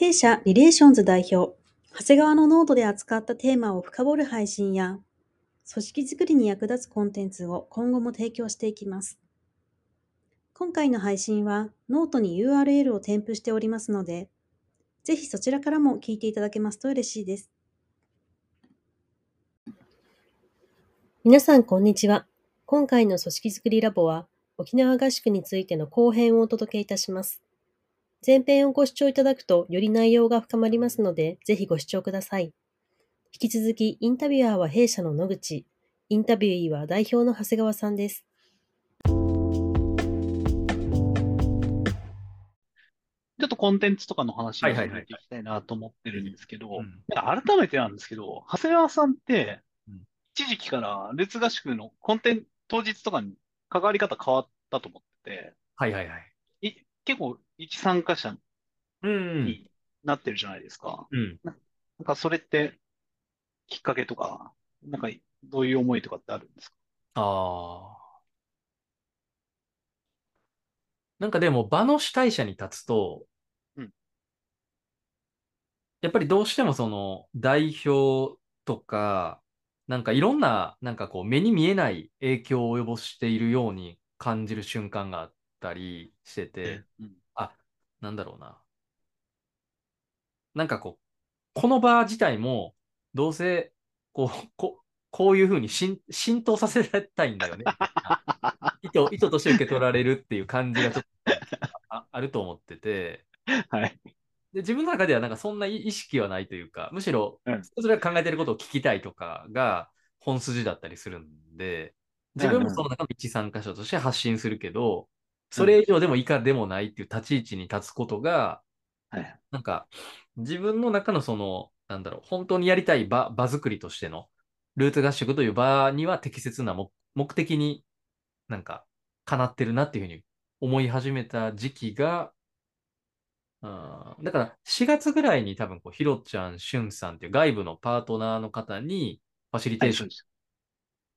弊社リレーションズ代表、長谷川のノートで扱ったテーマを深掘る配信や、組織づくりに役立つコンテンツを今後も提供していきます。今回の配信はノートに URL を添付しておりますので、ぜひそちらからも聞いていただけますと嬉しいです。皆さん、こんにちは。今回の組織づくりラボは、沖縄合宿についての後編をお届けいたします。前編をご視聴いただくと、より内容が深まりますので、ぜひご視聴ください。引き続き、インタビュアーは弊社の野口、インタビューイーは代表の長谷川さんです。ちょっとコンテンツとかの話をはいはいはい進めていきたいなと思ってるんですけど、改めてなんですけど、長谷川さんってうん、一時期からルーツ合宿のコンテンツ当日とかに関わり方変わったと思ってはいはいはい。て、い結構一参加者うん。になってるじゃないですか。うん。なんかそれってきっかけとか、なんかどういう思いとかってあるんですか？ああ。なんかでも場の主体者に立つと、うんやっぱりどうしてもその代表とか、なんかいろんな、なんかこう目に見えない影響を及ぼしているように感じる瞬間があったりしてて、うんあ、なんだろうな。なんかこう、この場自体も、どうせ、こう、ここういうふうに浸浸透させられたいんだよね。意図、意図として受け取られるっていう感じがちょっとあ あると思ってて、はい。で、自分の中ではなんかそんな意意識はないというか、むしろうん、それが考えてることを聞きたいとかが本筋だったりするんで、自分もその中の一参加者として発信するけど、それ以上でも以下でもないっていう立ち位置に立つことが、はい。なんか、自分の中のその、なんだろう、本当にやりたい場、場作りとしての、ルーツ合宿という場には適切な目目的になんか、叶ってるなっていうふうに思い始めた時期が、うんだから4月ぐらいに多分こう、ひろちゃん、しゅんさんっていう外部のパートナーの方に、ファシリテーション。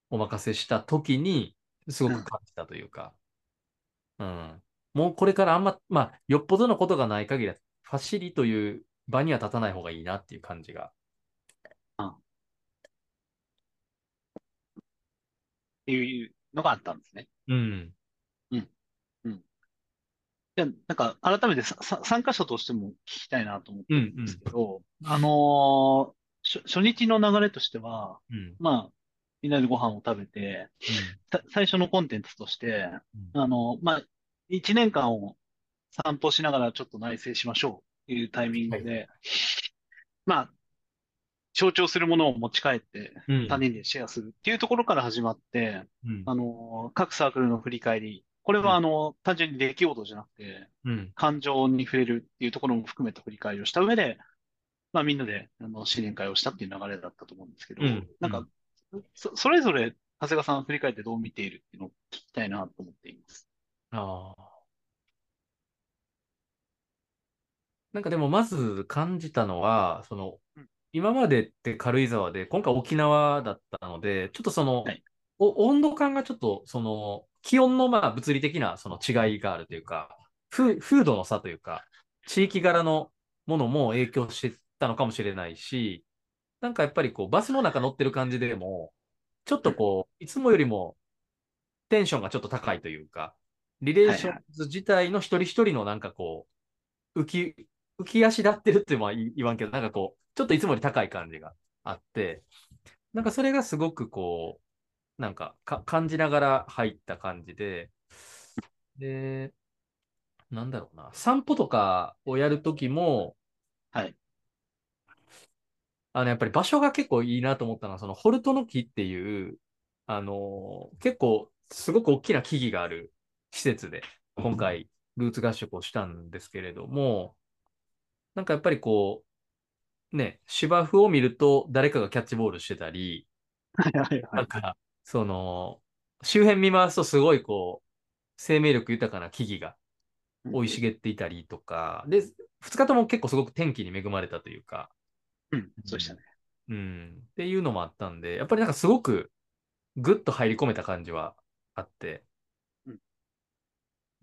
お任せした時に、すごく感じたというか、うん。もうこれからあんま、まあ、よっぽどのことがない限りは、ファシリという場には立たない方がいいなっていう感じが。っていうのがあったんですね。うん。じゃあなんか、改めてささ参加者としても聞きたいなと思ってうん、るんですうんけど、あのー初初日の流れとしては、うん。まあ、みんなでご飯を食べて、さ最初のコンテンツとして、うんあの、まあ、一年間を散歩しながらちょっと内省しましょうっていうタイミングで、まあ、象徴するものを持ち帰ってうん。他人でシェアするっていうところから始まって、うん。あの、各サークルの振り返り、これうんはあの、単純に出来事じゃなくて、うん。感情に触れるっていうところも含めた振り返りをした上で、まあみんなで、あの、新年会をしたっていう流れだったと思うんですけど、うんなんか、そ、それぞれ、長谷川さん振り返ってどう見ているっていうのを聞きたいなと思っています。ああ。なんかでもまず感じたのは、そのうん、今までって軽井沢で、今回沖縄だったので、ちょっとそのはい、お温度感がちょっと、その、気温のまあ物理的なその違いがあるというか、風風土の差というか、地域柄のものも影響してたのかもしれないし、なんかやっぱりこう、バスの中乗ってる感じでも、ちょっとこう、いつもよりもテンションがちょっと高いというか、リレーションズ自体の一人一人のなんかこう、浮き、浮き足立ってるっては言言わんけど、なんかこう、ちょっといつもより高い感じがあって、なんかそれがすごくこう、なんかか感じながら入った感じで、で、なんだろうな、散歩とかをやるときも、はい。あの、やっぱり場所が結構いいなと思ったのは、そのホルトの木っていう、あのー結構すごく大きな木々がある施設で、今回、ルーツ合宿をしたんですけれども、なんかやっぱりこう、ね、芝生を見ると誰かがキャッチボールしてたり、はいはいはい。なんか、その、周辺見回すとすごいこう、生命力豊かな木々が生い茂っていたりとか、で、2日とも結構すごく天気に恵まれたというか、うん、そうでしたね。うん、っていうのもあったんで、やっぱりなんかすごくぐっと入り込めた感じはあって。うん、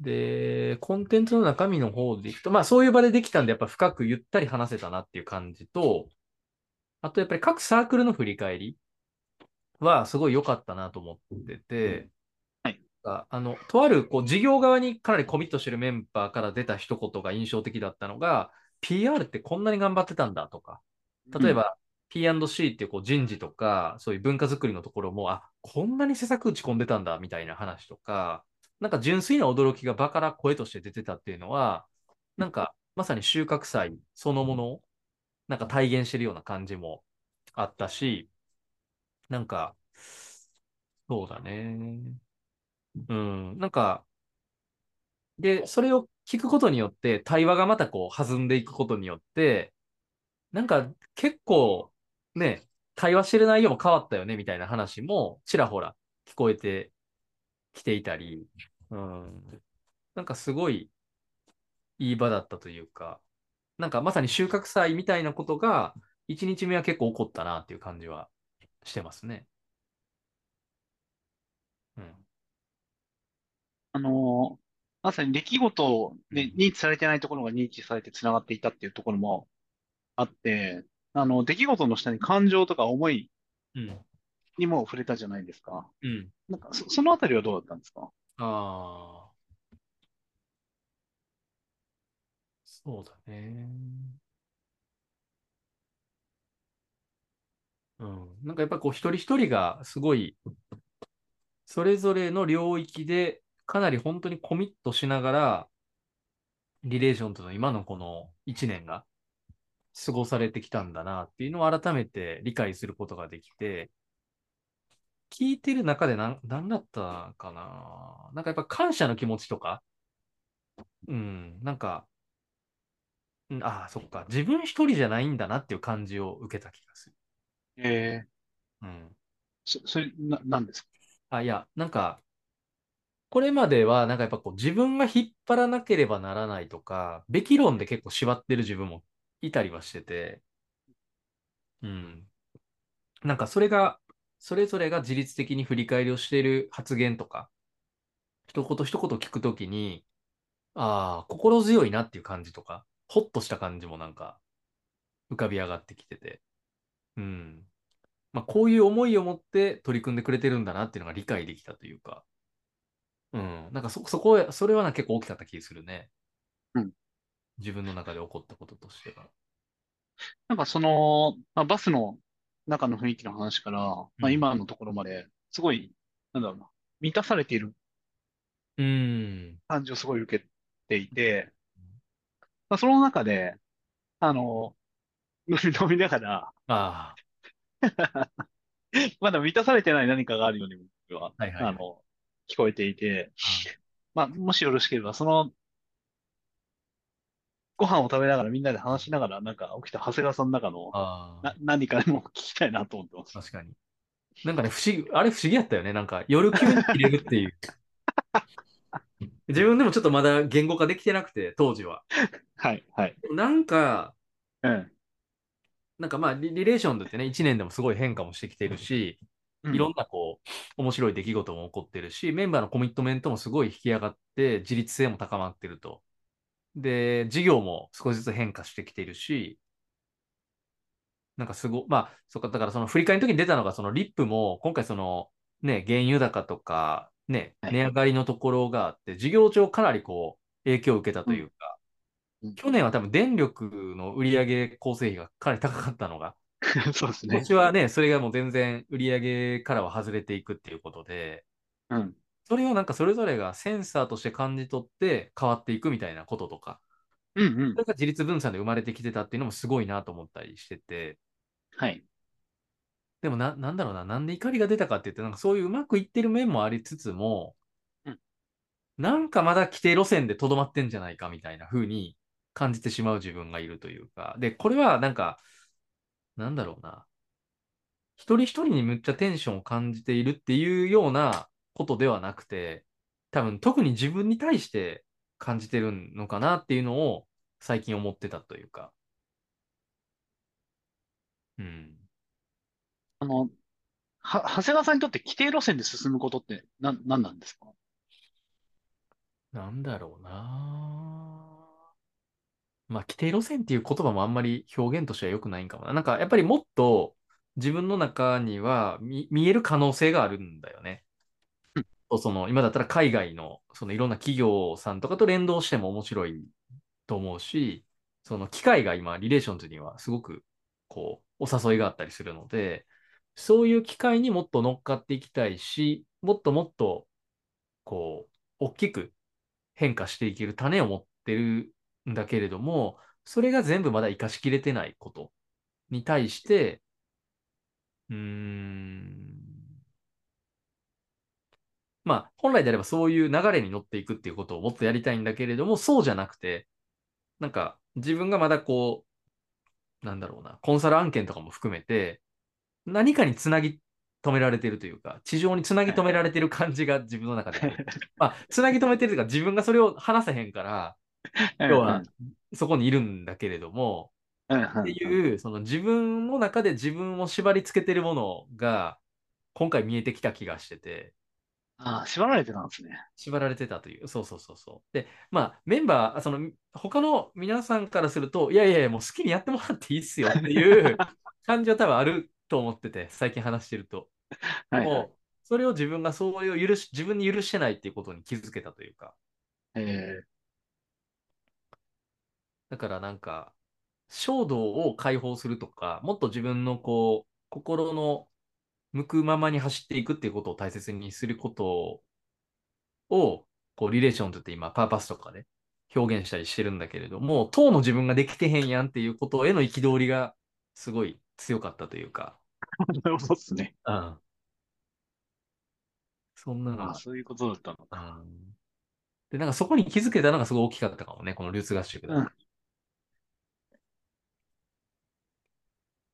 で、コンテンツの中身の方でいくと、まあそういう場でできたんで、やっぱ深くゆったり話せたなっていう感じと、あとやっぱり各サークルの振り返りはすごい良かったなと思ってて、はい。あの、とあるこう事業側にかなりコミットしてるメンバーから出た一言が印象的だったのが、PR ってこんなに頑張ってたんだとか、例えば、P&C っていうこう人事とか、そういう文化づくりのところも、あ、こんなに施策打ち込んでたんだみたいな話とか、なんか純粋な驚きが場から声として出てたっていうのは、なんかまさに収穫祭そのものをなんか体現してるような感じもあったし、なんか、そうだね。うん、なんか、で、それを聞くことによって、対話がまたこう弾んでいくことによって、なんか結構ね、会話してる内容も変わったよねみたいな話もちらほら聞こえてきていたり、うん、なんかすごいいい場だったというか、なんかまさに収穫祭みたいなことが1日目は結構起こったなっていう感じはしてますね。うん。あのーまさに出来事でうん認知されてないところが認知されて繋がっていたっていうところもあって、あの、出来事の下に感情とか思いうん。にも触れたじゃないですか。うん。なんか、そ、そのあたりはどうだったんですか？ああ。そうだね。うん。なんかやっぱこう一人一人がすごい、それぞれの領域でかなり本当にコミットしながら、リレーションとの今のこの1年が過ごされてきたんだなっていうのを改めて理解することができて、聞いてる中でなん、なんだったかな。なんかやっぱ感謝の気持ちとか、うん、なんか、うんああ、そっか、自分一人じゃないんだなっていう感じを受けた気がする。ええうん。そ、それ、な、なんですか？あ、いや、なんか、これまでは、なんかやっぱこう自分が引っ張らなければならないとか、べき論で結構縛ってる自分もいたりはしてて、うん。なんかそれが、それぞれが自律的に振り返りをしている発言とか、一言一言聞くときに、ああ、心強いなっていう感じとか、ほっとした感じもなんか浮かび上がってきてて、うん。まあ、こういう思いを持って取り組んでくれてるんだなっていうのが理解できたというか、うん。なんかそ、そこへ、それはな結構大きかった気がするね。うん。自分の中で起こったこととしては。なんかその、まあ、バスの中の雰囲気の話から、まあ、うん。今のところまで、すごい、なんだろうな、満たされているうん。感じをすごい受けていて、まあ、その中で、あの、飲み飲みながら、あ まだ満たされてない何かがあるように僕は、はいはいはい。あの、聞こえていて、まあ、もしよろしければ、その、ご飯を食べながらみんなで話しながら、なんか起きた長谷川さんの中のな何かでも聞きたいなと思ってます。あ。確かに。なんかね、不思議、あれ不思議やったよね。なんか夜急に切れるっていう。自分でもちょっとまだ言語化できてなくて、当時は。はい、はい。なんか、うん。なんかまあリ、リレーションだってね、1年でもすごい変化もしてきてるし、うんいろんなこう、面白い出来事も起こってるし、メンバーのコミットメントもすごい引き上がって、自立性も高まってると。で、事業も少しずつ変化してきているし、なんかすご、まあ、そっか、だからその振り返りの時に出たのが、そのリップも、今回その、ね、原油高とか、ね、はい値上がりのところがあって、事業上かなりこう、影響を受けたというか、うん去年は多分電力の売上構成費がかなり高かったのが、そうですね。今年はね、それがもう全然売上からは外れていくっていうことで、うん。それをなんかそれぞれがセンサーとして感じ取って変わっていくみたいなこととか、うん、うん。そ。れが自立分散で生まれてきてたっていうのもすごいなと思ったりして。て、はい。でもな、なんだろうな、なんで怒りが出たかって言って、なんかそういううまくいってる面もありつつも、うん。なんかまだ規定路線でとどまってんじゃないかみたいな風に感じてしまう自分がいるというか、で、これはなんか、なんだろうな、一人一人にむっちゃテンションを感じているっていうようなことではなくて、多分特に自分に対して感じてるのかなっていうのを最近思ってたというか。うん。あの、は、長谷川さんにとって規定路線で進むことって何、何なんですか？なんだろうな。まあ、規定路線っていう言葉もあんまり表現としては良くないんかもな。なんか、やっぱりもっと自分の中には見見える可能性があるんだよね。その今だったら海外のそのいろんな企業さんとかと連動しても面白いと思うし、その機会が今、リレーションズにはすごくこう、お誘いがあったりするので、そういう機会にもっと乗っかっていきたいし、もっともっと、こう、大きく変化していける種を持ってるんだけれども、それが全部まだ活かしきれてないことに対して、うーん、まあ、本来であればそういう流れに乗っていくっていうことをもっとやりたいんだけれども、そうじゃなくて、なんか自分がまだこう、なんだろうな、コンサル案件とかも含めて、何かにつなぎ止められてるというか、地上につなぎ止められてる感じが自分の中で。まあ、つなぎ止めてるというか、自分がそれを話せへんから、要はそこにいるんだけれども、うん、っていう、その自分の中で自分を縛り付けてるものが、今回見えてきた気がしてて、ああ、縛られてたんですね。縛られてたという。そうそうそうそう。で、まあ、メンバー、その、他の皆さんからすると、いやいやいや、もう好きにやってもらっていいっすよっていう 感じは多分あると思ってて、最近話してると。ではい、はい。も、それを自分がそういう許し、自分に許してないっていうことに気づけたというか。えだからなんか、衝動を解放するとか、もっと自分のこう、心の向くままに走っていくっていうことを大切にすることを、こう、リレーションズって今、パーパスとかで表現したりしてるんだけれども、当の自分ができてへんやんっていうことへの憤りがすごい強かったというか、ー、なるほどですね。うん。そんなのがああ、そういうことだったのか。うんで、なんかそこに気づけたのがすごい大きかったかもね、この流通合宿で。うん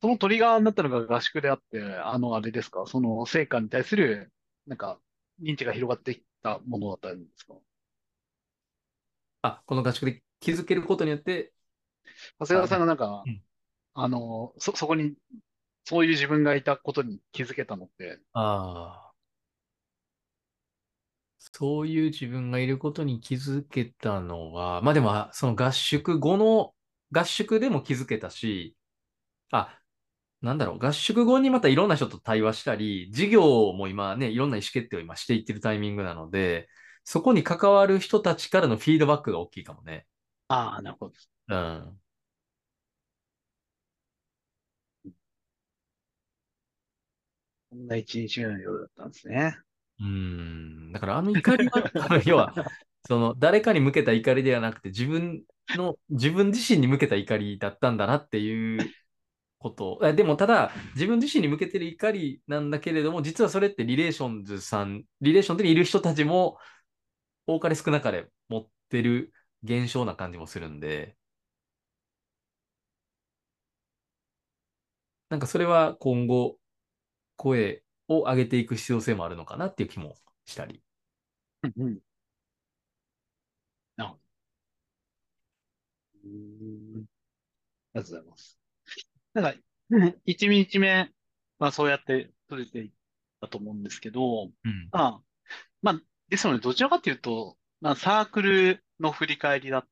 そのトリガーになったのが合宿であって、あの、あれですか、その成果に対する、なんか、認知が広がってきたものだったんですか？あ、この合宿で気づけることによって、長谷川さんがなんかうん、あの、そ、そこに、そういう自分がいたことに気づけたのって、ああ。そういう自分がいることに気づけたのは、まあでも、あその合宿後の、合宿でも気づけたし、あ、なんだろう、合宿後にまたいろんな人と対話したり、授業も今ね、いろんな意思決定を今していってるタイミングなので、そこに関わる人たちからのフィードバックが大きいかもね。ああ、なるほど。うん。こんな一日目の夜だったんですね。うーん。だからあの怒りは、要は、その誰かに向けた怒りではなくて、自分の、自分自身に向けた怒りだったんだなっていうこと。でも、ただ、自分自身に向けてる怒りなんだけれども、実はそれってリレーションズさん、リレーションズにいる人たちも、多かれ少なかれ持ってる現象な感じもするんで、なんかそれは今後、声を上げていく必要性もあるのかなっていう気もしたり。うんうん。なるほど。ありがとうございます。なんか、う ん一日目、まあそうやって取れていったと思うんですけど、うん。まあ、まあ、ですので、どちらかというと、まあサークルの振り返りだっ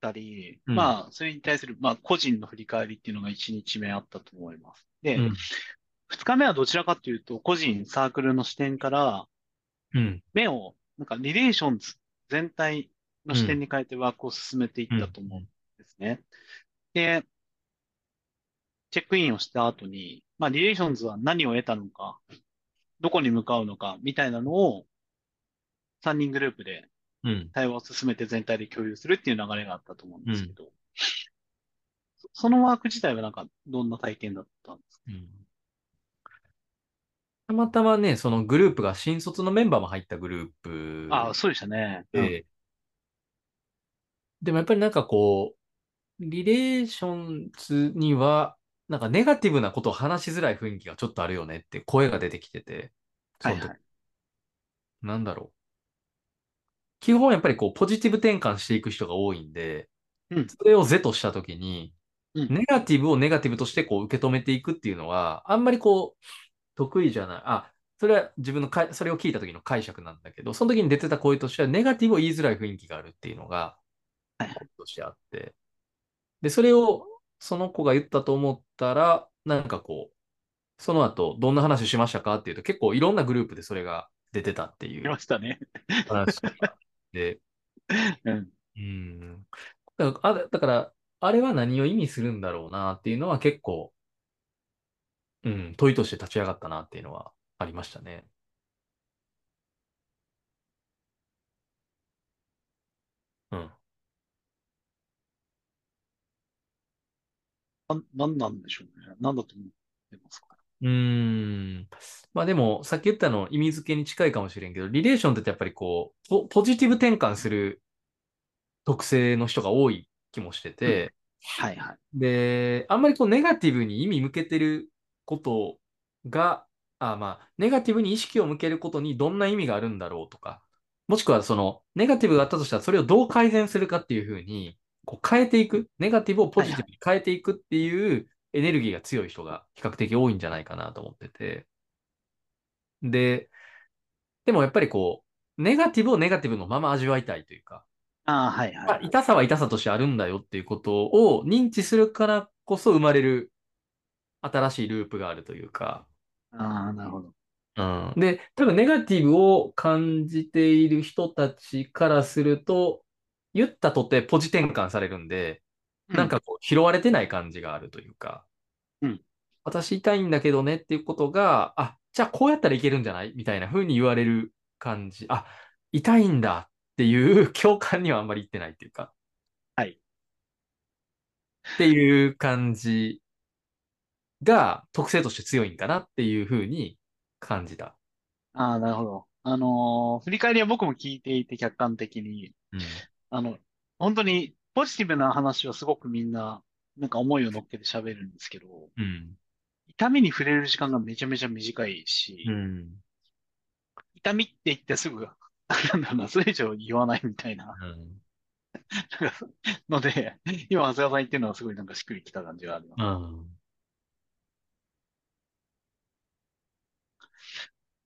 たり、うんまあ、それに対する、まあ個人の振り返りっていうのが一日目あったと思います。で、うん二日目はどちらかというと、個人サークルの視点から、うん。目を、なんかリレーションズ全体の視点に変えてワークを進めていったと思うんですね。で、チェックインをした後に、まあ、リレーションズは何を得たのか、どこに向かうのか、みたいなのを、3人グループでうん。対話を進めて全体で共有するっていう流れがあったと思うんですけど、そそのワーク自体はなんか、どんな体験だったんですか？うん。たまたまね、そのグループが新卒のメンバーも入ったグループああ、そうでしたね。うん。で、でもやっぱりなんかこう、リレーションズには、なんかネガティブなことを話しづらい雰囲気がちょっとあるよねって声が出てきてて、その時はいはい。なんだろう。基本やっぱりこう、ポジティブ転換していく人が多いんで、うんそれを是としたときに、うんネガティブをネガティブとしてこう受け止めていくっていうのは、あんまりこう、得意じゃない。あ、それは自分のか、それを聞いた時の解釈なんだけど、その時に出てた声としては、ネガティブを言いづらい雰囲気があるっていうのが、としてあって。で、それをその子が言ったと思ったら、なんかこう、その後、どんな話しましたかっていうと、結構いろんなグループでそれが出てたっていう。ましたね。話で。うん。うん。だから、だからあれは何を意味するんだろうなっていうのは結構、うん、問いとして立ち上がったなっていうのはありましたね。うん。な、なんなんでしょうね。なんだと思ってますか？うーん。まあでも、さっき言ったの意味付けに近いかもしれんけど、リレーションってやっぱりこう、ポポジティブ転換する特性の人が多い気もしてて、うん、はいはい。で、あんまりこうネガティブに意味向けてることが、あまあ、ネガティブに意識を向けることにどんな意味があるんだろうとか、もしくはその、ネガティブがあったとしたらそれをどう改善するかっていうふうに、こう変えていく、ネガティブをポジティブに変えていくっていうエネルギーが強い人が比較的多いんじゃないかなと思ってて。で、でもやっぱりこう、ネガティブをネガティブのまま味わいたいというか、あはいはい、痛さは痛さとしてあるんだよっていうことを認知するからこそ生まれる新しいループがあるというか。ああ、なるほど。うん、で、多分ネガティブを感じている人たちからすると、言ったとてポジ転換されるんで、なんかこう拾われてない感じがあるというか、うん、私痛いんだけどねっていうことが、あ、じゃあこうやったらいけるんじゃない？みたいな風に言われる感じ。あ、痛いんだっていう共感にはあんまりいってないっていうか。はい。っていう感じが特性として強いんかなっていう風に感じた。ああ、なるほど。あのー、振り返りは僕も聞いていて客観的に、うん、あの、本当にポジティブな話はすごくみんな、なんか思いを乗っけて喋るんですけど、うん、痛みに触れる時間がめちゃめちゃ短いし、うん、痛みって言ってすぐ、なんだろうな、それ以上言わないみたいな。ので、今、長谷川さん言ってるのはすごいなんかしっくりきた感じがあるな。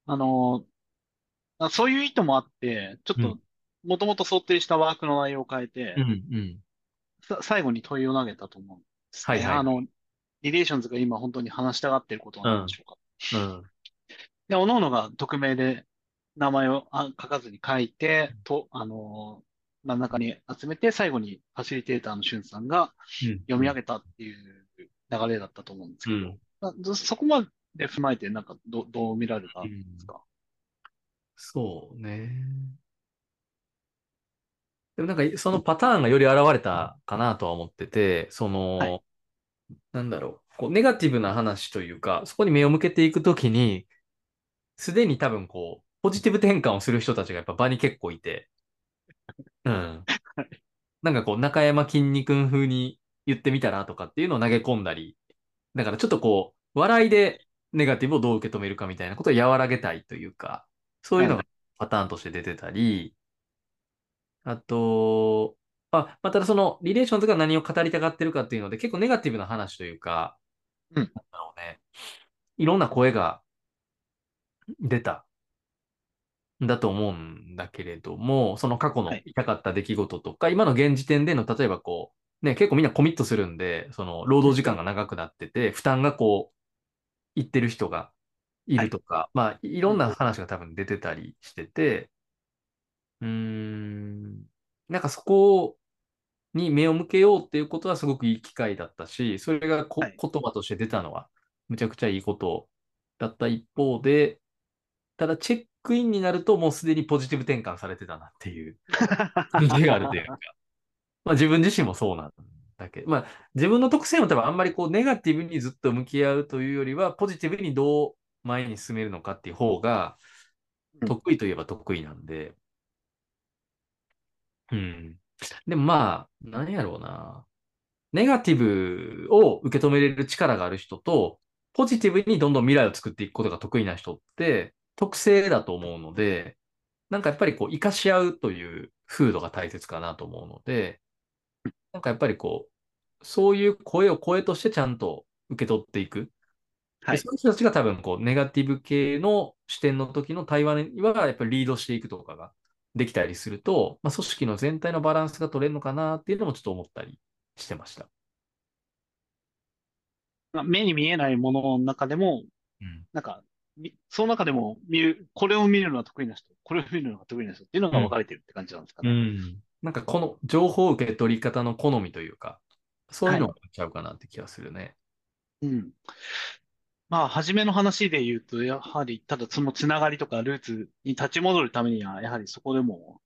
あの、そういう意図もあって、ちょっと、もともと想定したワークの内容を変えて、うんうんさ最後に問いを投げたと思うんですね。はいはい、あの、リレーションズが今本当に話したがっていることは何でしょうか。うん。で、各々が匿名で名前をあ書かずに書いて、と、あの真ん中に集めて、最後にファシリテーターのしゅんさんが読み上げたっていう流れだったと思うんですけど、うん、そこまで踏まえて、なんかど、どう見られたんですか、うん、そうね。でもなんかそのパターンがより現れたかなとは思ってて、その、はい、なんだろう、こうネガティブな話というか、そこに目を向けていくときに、すでに多分こう、ポジティブ転換をする人たちがやっぱ場に結構いて、うん。なんかこう、中山きんに君風に言ってみたらとかっていうのを投げ込んだり、だからちょっとこう、笑いでネガティブをどう受け止めるかみたいなことを和らげたいというか、そういうのがパターンとして出てたり、あと、あ、まあ、ただそのリレーションズが何を語りたがってるかっていうので、結構ネガティブな話というか、うん。あのね、いろんな声が出た。だと思うんだけれども、その過去の痛かった出来事とか、はい、今の現時点での、例えばこう、ね、結構みんなコミットするんで、その労働時間が長くなってて、負担がこう、いってる人がいるとか、はい、まあ、いろんな話が多分出てたりしてて、うーん、なんかそこに目を向けようっていうことはすごくいい機会だったし、それがこ、はい、言葉として出たのは、むちゃくちゃいいことだった一方で、ただチェックインになるともうすでにポジティブ転換されてたなっていう 感じがあるというか、まあ自分自身もそうなんだけど、まあ自分の特性も多分あんまりこうネガティブにずっと向き合うというよりは、ポジティブにどう前に進めるのかっていう方が得意といえば得意なんで、うん。でもまあ、何やろうな。ネガティブを受け止めれる力がある人と、ポジティブにどんどん未来を作っていくことが得意な人って、特性だと思うので、なんかやっぱりこう、生かし合うという風土が大切かなと思うので、なんかやっぱりこう、そういう声を声としてちゃんと受け取っていく。はいでその人たちが多分こう、ネガティブ系の視点の時の対話には、やっぱりリードしていくとかができたりすると、まあ、組織の全体のバランスが取れるのかなっていうのもちょっと思ったりしてました。まあ目に見えないものの中でも、うん。なんか、みその中でも見る、これを見るのが得意な人、これを見るのが得意な人っていうのが分かれてるって感じなんですかうね。ん。なんかこの情報受け取り方の好みというか、そういうのがちゃうかなって気がするね。うん。まあ、初めの話で言うと、やはり、ただそのつながりとかルーツに立ち戻るためには、やはりそこでも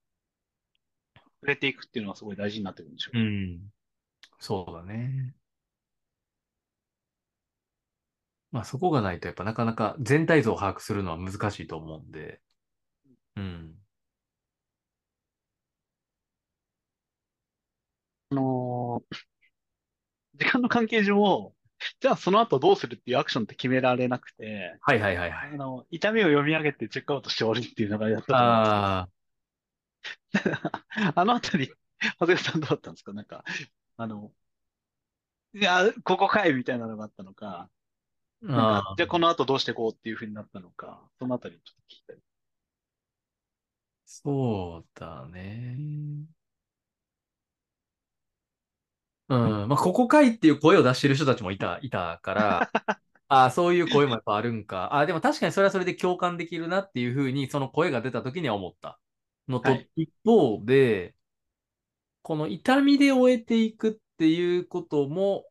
触れていくっていうのはすごい大事になってくるんでしょう。ん。そうだね。まあそこがないとやっぱなかなか全体像を把握するのは難しいと思うんで。うん。あのー時間の関係上、じゃあその後どうするっていうアクションって決められなくて、はいはいはいはい。あの、痛みを読み上げてチェックアウトして終わりっていうのがやったと思あうんですけど、あのあたり、長谷川さんどうだったんですか？なんか、あの、いや、ここかいみたいなのがあったのか、あ、なんあじゃあこの後どうしていこうっていうふうになったのか、そのあたりちょっと聞きたい。そうだね。うん。まあ、ここかいっていう声を出してる人たちもいた、いたから、ああ、そういう声もやっぱあるんか。ああ、でも確かにそれはそれで共感できるなっていうふうに、その声が出た時には思ったのと、はい一方で、この痛みで終えていくっていうことも、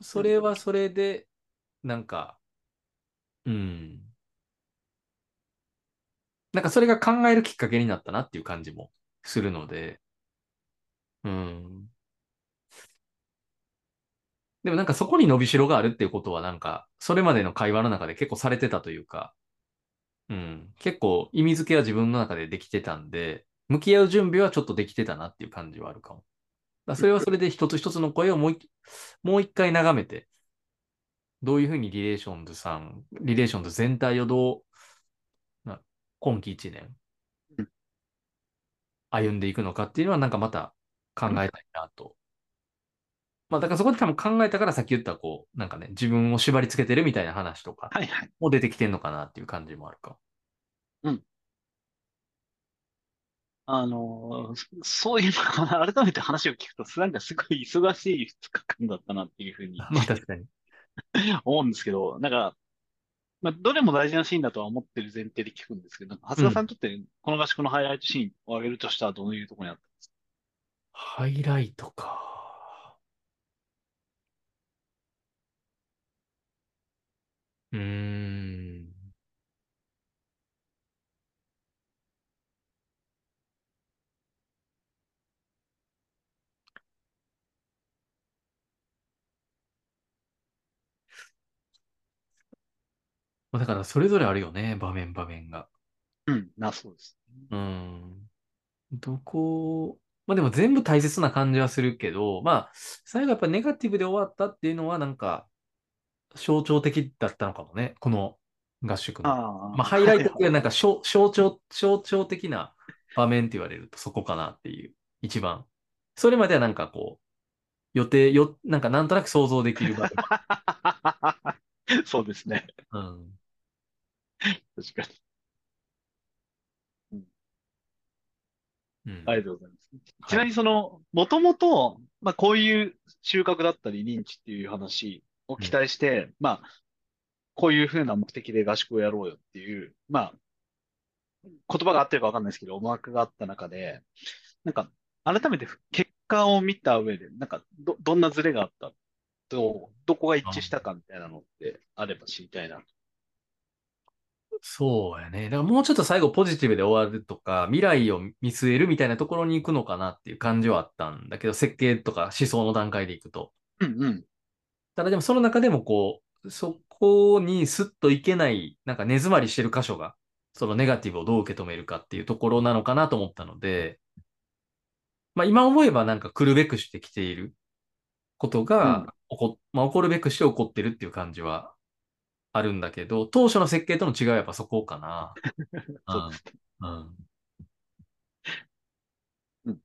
それはそれで、なんか、うん。なんかそれが考えるきっかけになったなっていう感じもするので、うん。でもなんかそこに伸びしろがあるっていうことはなんか、それまでの会話の中で結構されてたというか、うん。結構意味付けは自分の中でできてたんで、向き合う準備はちょっとできてたなっていう感じはあるかも。だそれはそれで一つ一つの声をもう一もう一回眺めて、どういうふうにリレーションズさん、リレーションズ全体をどう、な今期一年うん、歩んでいくのかっていうのはなんかまた考えたいなと。まあだからそこで多分考えたからさっき言ったこう、なんかね、自分を縛り付けてるみたいな話とかはいはい。も出てきてんのかなっていう感じもあるかも。あのーそそういう、改めて話を聞くと、なんかすごい忙しい2日間だったなっていうふうに まあ確かに。思うんですけど、なんか、まあ、どれも大事なシーンだとは思ってる前提で聞くんですけど、なんか長谷川さんにとって、この合宿のハイライトシーンを挙げるとしたらどういうところにあったんですか？ハイライトか。うーん。まあだからそれぞれあるよね、場面場面が。うん、な、そうです。うん。どこ、まあでも全部大切な感じはするけど、まあ、最後やっぱネガティブで終わったっていうのはなんか、象徴的だったのかもね、この合宿の。ああ。まあ、ハイライトってなんか象象徴、象徴的な場面って言われるとそこかなっていう、一番。それまではなんかこう、予定、よ、なんかなんとなく想像できる場面。そうですね。うん。確かに。うん。ありがとうございます。ちなみにその、もともと、まあこういう収穫だったり認知っていう話を期待して、まあ、こういうふうな目的で合宿をやろうよっていう、まあ、言葉が合ってるかわかんないですけど、思惑があった中で、なんか、改めて結果を見た上で、なんか、ど、どんなズレがあったと、どこが一致したかみたいなのってあれば知りたいな。そうやね。だからもうちょっと最後ポジティブで終わるとか、未来を見据えるみたいなところに行くのかなっていう感じはあったんだけど、設計とか思想の段階で行くと。うんうん。ただでもその中でもこう、そこにスッといけない、なんか根詰まりしてる箇所が、そのネガティブをどう受け止めるかっていうところなのかなと思ったので、まあ今思えばなんか来るべくしてきていることが起こ、まあ起こるべくして起こってるっていう感じはあるんだけど、当初の設計との違いはやっぱそこかな。そうん。うん。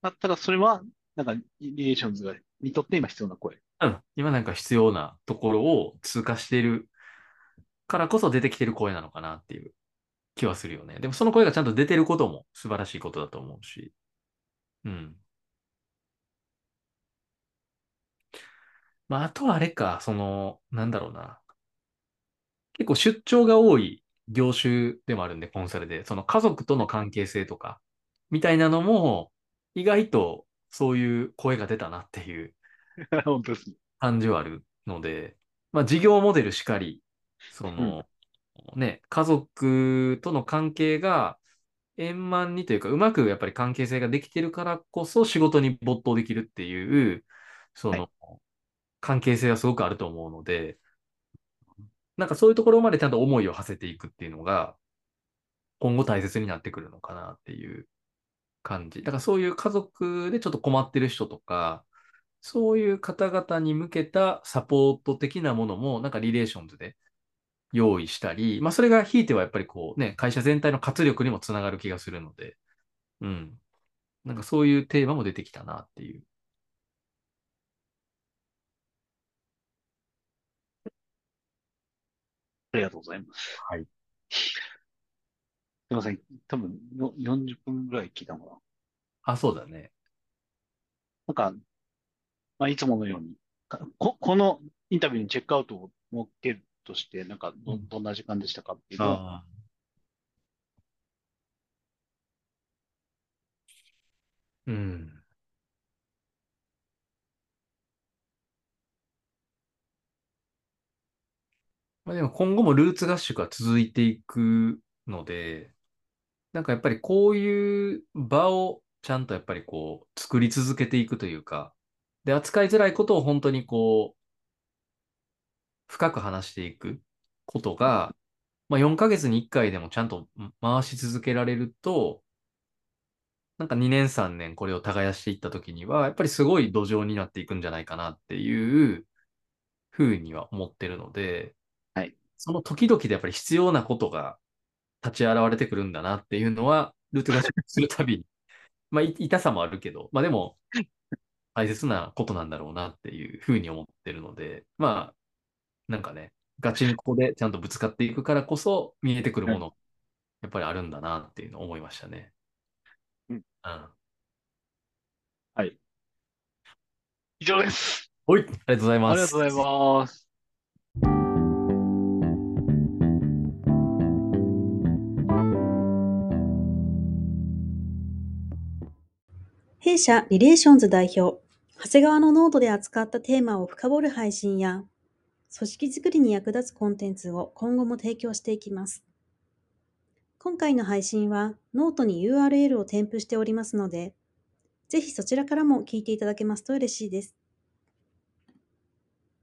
まあただそれは、なんか、リレーションズが、にとって今必要な声。うん、今なんか必要なところを通過しているからこそ出てきてる声なのかなっていう気はするよね。でもその声がちゃんと出てることも素晴らしいことだと思うし。うん。まあ、あとはあれか、その、なんだろうな。結構出張が多い業種でもあるんで、コンサルで。その家族との関係性とか、みたいなのも、意外とそういう声が出たなっていう。本当ですね。感じはあるので、まあ事業モデルしかり、その、ね、家族との関係が円満にというか、うまくやっぱり関係性ができてるからこそ仕事に没頭できるっていう、その、関係性はすごくあると思うので、なんかそういうところまでちゃんと思いを馳せていくっていうのが、今後大切になってくるのかなっていう感じ。だからそういう家族でちょっと困ってる人とか、そういう方々に向けたサポート的なものも、なんかリレーションズで用意したり、まあそれがひいてはやっぱりこうね、会社全体の活力にもつながる気がするので、うん。なんかそういうテーマも出てきたなっていう。ありがとうございます。はい。すいません。多分よ40分ぐらい聞いたのかな。あ、そうだね。なんか、まあ、いつものように、かこ、このインタビューにチェックアウトを設けるとして、なんかど、どんな時間でしたかっていうのを、あうん。まあでも今後もルーツ合宿は続いていくので、なんかやっぱりこういう場をちゃんとやっぱりこう作り続けていくというか、で、扱いづらいことを本当にこう、深く話していくことが、まあ4ヶ月に1回でもちゃんと回し続けられると、なんか2年3年これを耕していった時には、やっぱりすごい土壌になっていくんじゃないかなっていうふうには思ってるので、はい。その時々でやっぱり必要なことが立ち現れてくるんだなっていうのは、ルート合宿するたびに、まあい痛さもあるけど、まあでも大切なことなんだろうなっていうふうに思ってるので、まあ、なんかね、ガチにここでちゃんとぶつかっていくからこそ見えてくるもの、やっぱりあるんだなっていうのを思いましたね。うん。うん。はい。以上です。はい、ありがとうございあます。りがとうございます。弊社リレーションズ代表、長谷川のノートで扱ったテーマを深掘る配信や、組織づくりに役立つコンテンツを今後も提供していきます。今回の配信はノートに URL を添付しておりますので、ぜひそちらからも聞いていただけますと嬉しいです。